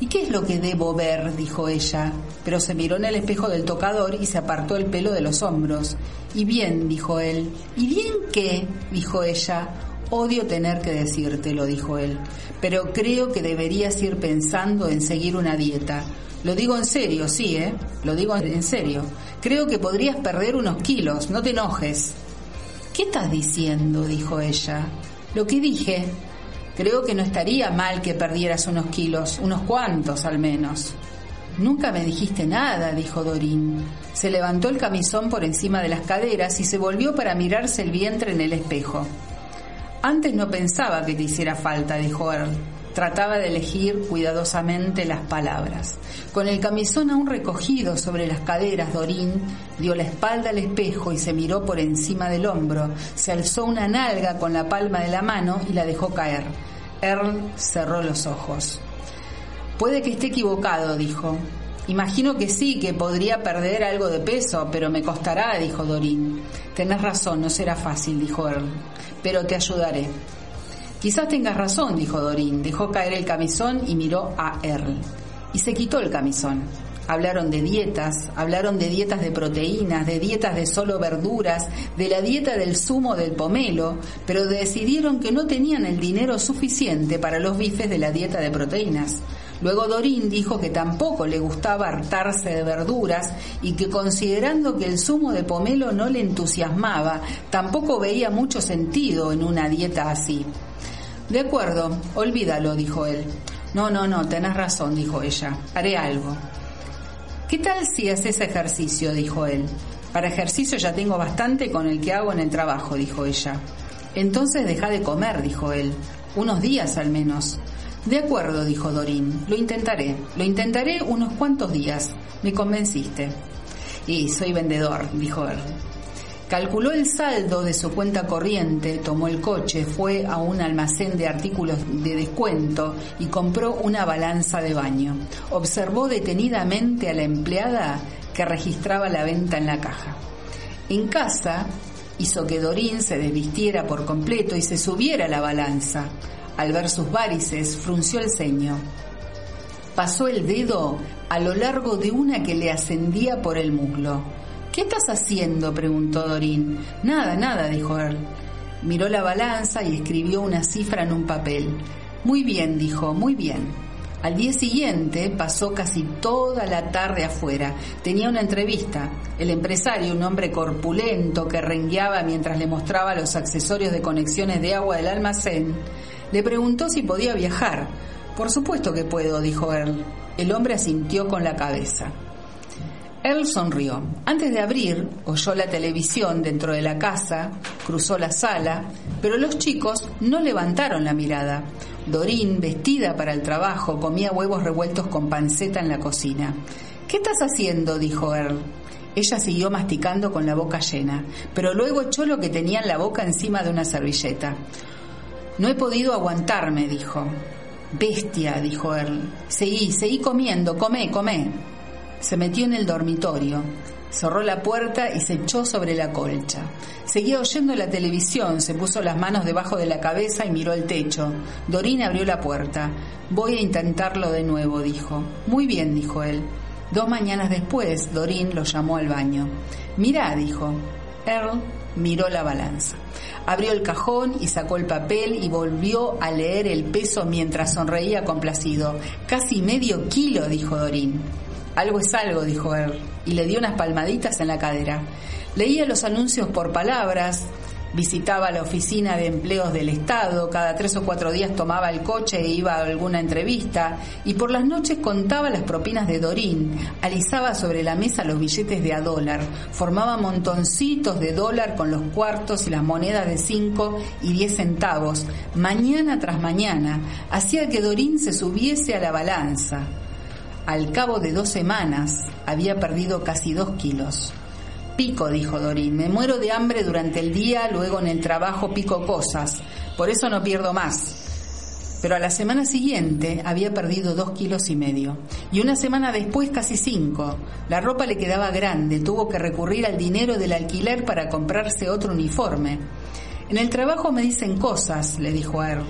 ¿Y qué es lo que debo ver? dijo ella, pero se miró en el espejo del tocador y se apartó el pelo de los hombros. Y bien, dijo él. ¿Y bien qué? dijo ella. Odio tener que decírtelo, dijo él, pero creo que deberías ir pensando en seguir una dieta. Lo digo en serio, sí, ¿eh? Lo digo en serio. Creo que podrías perder unos kilos, no te enojes. ¿Qué estás diciendo? dijo ella. Lo que dije. Creo que no estaría mal que perdieras unos kilos, unos cuantos al menos. Nunca me dijiste nada, dijo Dorín. Se levantó el camisón por encima de las caderas y se volvió para mirarse el vientre en el espejo. Antes no pensaba que te hiciera falta, dijo Earl. Trataba de elegir cuidadosamente las palabras. Con el camisón aún recogido sobre las caderas, Dorín dio la espalda al espejo y se miró por encima del hombro. Se alzó una nalga con la palma de la mano y la dejó caer. Earl cerró los ojos. Puede que esté equivocado, dijo. Imagino que sí, que podría perder algo de peso, pero me costará, dijo Dorín. Tenés razón, no será fácil, dijo Earl, pero te ayudaré. Quizás tengas razón, dijo Dorín. Dejó caer el camisón y miró a Earl. Y se quitó el camisón. Hablaron de dietas, hablaron de dietas de proteínas, de dietas de solo verduras, de la dieta del zumo del pomelo, pero decidieron que no tenían el dinero suficiente para los bifes de la dieta de proteínas. Luego Dorín dijo que tampoco le gustaba hartarse de verduras y que considerando que el zumo de pomelo no le entusiasmaba, tampoco veía mucho sentido en una dieta así. De acuerdo, olvídalo, dijo él. No, no, no, tenés razón, dijo ella. Haré algo. ¿Qué tal si haces ejercicio? dijo él. Para ejercicio ya tengo bastante con el que hago en el trabajo, dijo ella. Entonces deja de comer, dijo él. Unos días al menos. De acuerdo, dijo Dorín. Lo intentaré. Lo intentaré unos cuantos días. Me convenciste. Y soy vendedor, dijo él. Calculó el saldo de su cuenta corriente, tomó el coche, fue a un almacén de artículos de descuento y compró una balanza de baño. Observó detenidamente a la empleada que registraba la venta en la caja. En casa hizo que Dorín se desvistiera por completo y se subiera a la balanza. Al ver sus varices, frunció el ceño. Pasó el dedo a lo largo de una que le ascendía por el muslo. ¿Qué estás haciendo? preguntó Dorín. Nada, nada, dijo Earl. Miró la balanza y escribió una cifra en un papel. Muy bien, dijo, muy bien. Al día siguiente pasó casi toda la tarde afuera. Tenía una entrevista. El empresario, un hombre corpulento que rengueaba mientras le mostraba los accesorios de conexiones de agua del almacén, le preguntó si podía viajar. Por supuesto que puedo, dijo Earl. El hombre asintió con la cabeza. Earl sonrió. Antes de abrir, oyó la televisión dentro de la casa, cruzó la sala, pero los chicos no levantaron la mirada. Dorín, vestida para el trabajo, comía huevos revueltos con panceta en la cocina. ¿Qué estás haciendo? dijo Earl. Ella siguió masticando con la boca llena, pero luego echó lo que tenía en la boca encima de una servilleta. No he podido aguantarme, dijo. Bestia, dijo Earl. Seguí, seguí comiendo, comé, comé. Se metió en el dormitorio, cerró la puerta y se echó sobre la colcha. Seguía oyendo la televisión, se puso las manos debajo de la cabeza y miró el techo. Dorín abrió la puerta. Voy a intentarlo de nuevo, dijo. Muy bien, dijo él. Dos mañanas después, Dorín lo llamó al baño. Mirá, dijo. Earl miró la balanza. Abrió el cajón y sacó el papel y volvió a leer el peso mientras sonreía complacido. Casi medio kilo, dijo Dorín. Algo es algo, dijo Earl, y le dio unas palmaditas en la cadera. Leía los anuncios por palabras, visitaba la oficina de empleos del Estado, cada tres o cuatro días tomaba el coche e iba a alguna entrevista, y por las noches contaba las propinas de Dorín, alisaba sobre la mesa los billetes de a dólar, formaba montoncitos de dólar con los cuartos y las monedas de cinco y diez centavos, mañana tras mañana, hacía que Dorín se subiese a la balanza. Al cabo de dos semanas había perdido casi dos kilos. Pico, dijo Dorín, me muero de hambre durante el día, luego en el trabajo pico cosas, por eso no pierdo más. Pero a la semana siguiente había perdido dos kilos y medio. Y una semana después casi cinco. La ropa le quedaba grande, tuvo que recurrir al dinero del alquiler para comprarse otro uniforme. En el trabajo me dicen cosas, le dijo a Earl.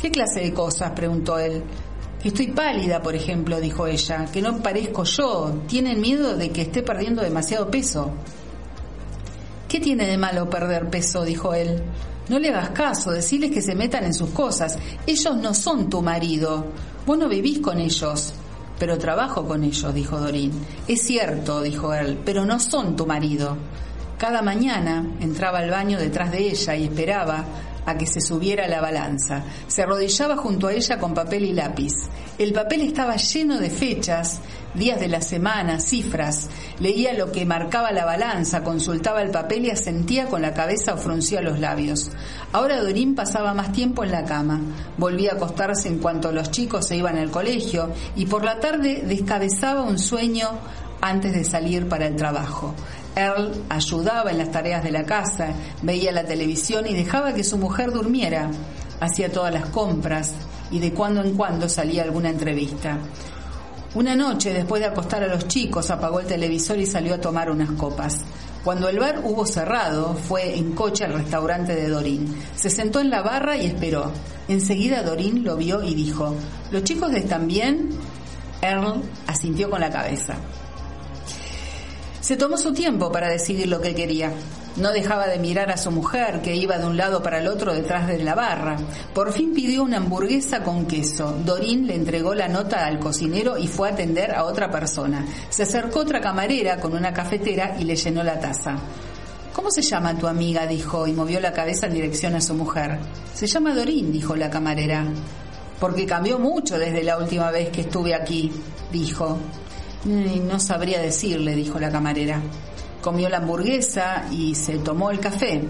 ¿Qué clase de cosas? preguntó él. Estoy pálida, por ejemplo, dijo ella, que no parezco yo. Tienen miedo de que esté perdiendo demasiado peso. ¿Qué tiene de malo perder peso? dijo él. No le hagas caso, deciles que se metan en sus cosas. Ellos no son tu marido. Vos no vivís con ellos. Pero trabajo con ellos, dijo Dorín. Es cierto, dijo él, pero no son tu marido. Cada mañana entraba al baño detrás de ella y esperaba a que se subiera la balanza. Se arrodillaba junto a ella con papel y lápiz. El papel estaba lleno de fechas, días de la semana, cifras. Leía lo que marcaba la balanza, consultaba el papel y asentía con la cabeza o fruncía los labios. Ahora Dorín pasaba más tiempo en la cama. Volvía a acostarse en cuanto los chicos se iban al colegio y por la tarde descabezaba un sueño antes de salir para el trabajo. Earl ayudaba en las tareas de la casa, veía la televisión y dejaba que su mujer durmiera. Hacía todas las compras y de cuando en cuando salía alguna entrevista. Una noche, después de acostar a los chicos, apagó el televisor y salió a tomar unas copas. Cuando el bar hubo cerrado, fue en coche al restaurante de Dorín. Se sentó en la barra y esperó. Enseguida Dorín lo vio y dijo, ¿Los chicos están bien? Earl asintió con la cabeza. Se tomó su tiempo para decidir lo que quería. No dejaba de mirar a su mujer, que iba de un lado para el otro detrás de la barra. Por fin pidió una hamburguesa con queso. Dorín le entregó la nota al cocinero y fue a atender a otra persona. Se acercó otra camarera con una cafetera y le llenó la taza. ¿Cómo se llama tu amiga? dijo y movió la cabeza en dirección a su mujer. Se llama Dorín, dijo la camarera. Porque cambió mucho desde la última vez que estuve aquí, dijo. No sabría decirle, dijo la camarera. Comió la hamburguesa y se tomó el café.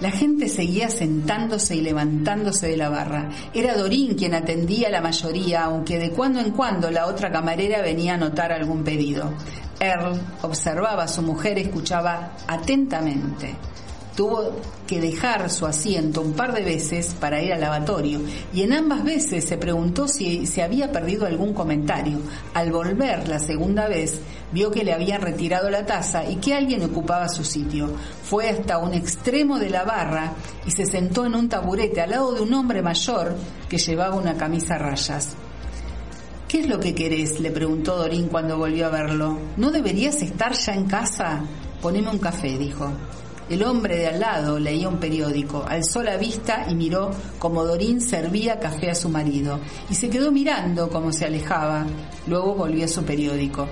La gente seguía sentándose y levantándose de la barra. Era Dorín quien atendía a la mayoría, aunque de cuando en cuando la otra camarera venía a anotar algún pedido. Earl observaba a su mujer y escuchaba atentamente. Tuvo que dejar su asiento un par de veces para ir al lavatorio y en ambas veces se preguntó si se había perdido algún comentario. Al volver la segunda vez, vio que le habían retirado la taza y que alguien ocupaba su sitio. Fue hasta un extremo de la barra y se sentó en un taburete al lado de un hombre mayor que llevaba una camisa a rayas. ¿Qué es lo que querés? le preguntó Dorín cuando volvió a verlo. ¿No deberías estar ya en casa? Poneme un café, dijo. El hombre de al lado leía un periódico, alzó la vista y miró como Dorín servía café a su marido, y se quedó mirando cómo se alejaba. Luego volvió a su periódico.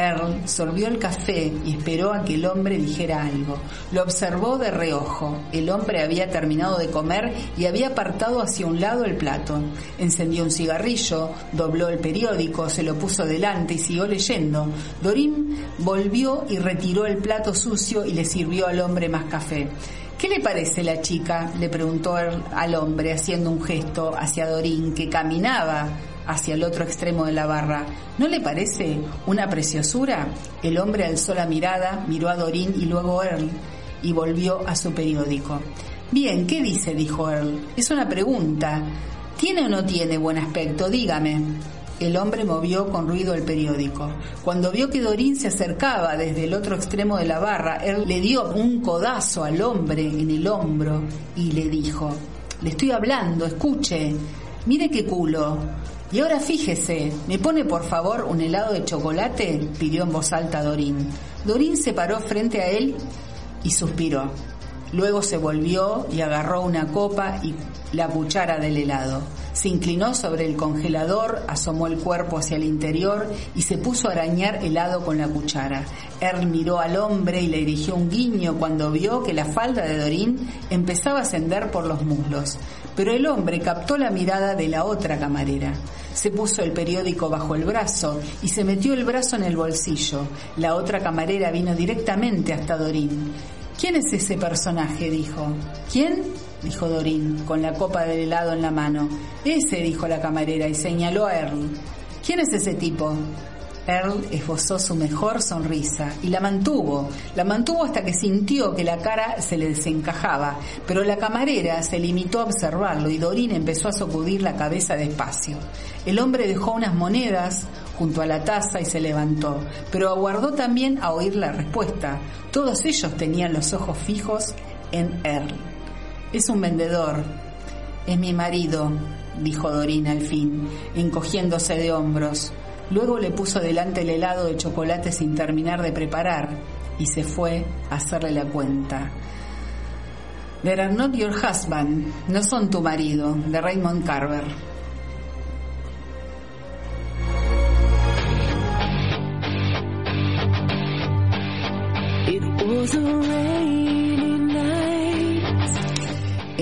Earl sorbió el café y esperó a que el hombre dijera algo. Lo observó de reojo. El hombre había terminado de comer y había apartado hacia un lado el plato. Encendió un cigarrillo, dobló el periódico, se lo puso delante y siguió leyendo. Dorín volvió y retiró el plato sucio y le sirvió al hombre más café. ¿Qué le parece la chica? le preguntó al hombre haciendo un gesto hacia Dorín que caminaba hacia el otro extremo de la barra. ¿No le parece una preciosura? El hombre alzó la mirada, miró a Dorín y luego a Earl y volvió a su periódico. Bien, ¿qué dice? dijo Earl. Es una pregunta. ¿Tiene o no tiene buen aspecto? Dígame. El hombre movió con ruido el periódico. Cuando vio que Dorín se acercaba desde el otro extremo de la barra, él le dio un codazo al hombre en el hombro y le dijo, le estoy hablando, escuche, mire qué culo. Y ahora fíjese, ¿me pone por favor un helado de chocolate? pidió en voz alta Dorín. Dorín se paró frente a él y suspiró. Luego se volvió y agarró una copa y la cuchara del helado. Se inclinó sobre el congelador, asomó el cuerpo hacia el interior y se puso a arañar helado con la cuchara. Earl miró al hombre y le dirigió un guiño cuando vio que la falda de Dorín empezaba a ascender por los muslos. Pero el hombre captó la mirada de la otra camarera. Se puso el periódico bajo el brazo y se metió el brazo en el bolsillo. La otra camarera vino directamente hasta Dorín. ¿Quién es ese personaje? dijo. ¿Quién? dijo Dorín, con la copa del helado en la mano. Ese, dijo la camarera y señaló a Earl. ¿Quién es ese tipo? Earl esbozó su mejor sonrisa y la mantuvo. La mantuvo hasta que sintió que la cara se le desencajaba, pero la camarera se limitó a observarlo y Dorín empezó a sacudir la cabeza despacio. El hombre dejó unas monedas junto a la taza y se levantó, pero aguardó también a oír la respuesta. Todos ellos tenían los ojos fijos en Earl. Es un vendedor. Es mi marido, dijo Dorín al fin, encogiéndose de hombros. Luego le puso delante el helado de chocolate sin terminar de preparar y se fue a hacerle la cuenta. They are not your husband, no son tu marido, de Raymond Carver.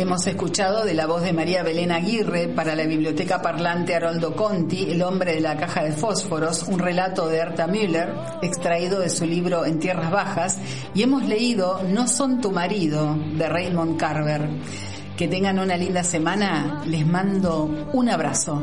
Hemos escuchado de la voz de María Belén Aguirre para la biblioteca parlante Haroldo Conti, El hombre de la caja de fósforos, un relato de Herta Müller, extraído de su libro En tierras bajas, y hemos leído No son tu marido, de Raymond Carver. Que tengan una linda semana, les mando un abrazo.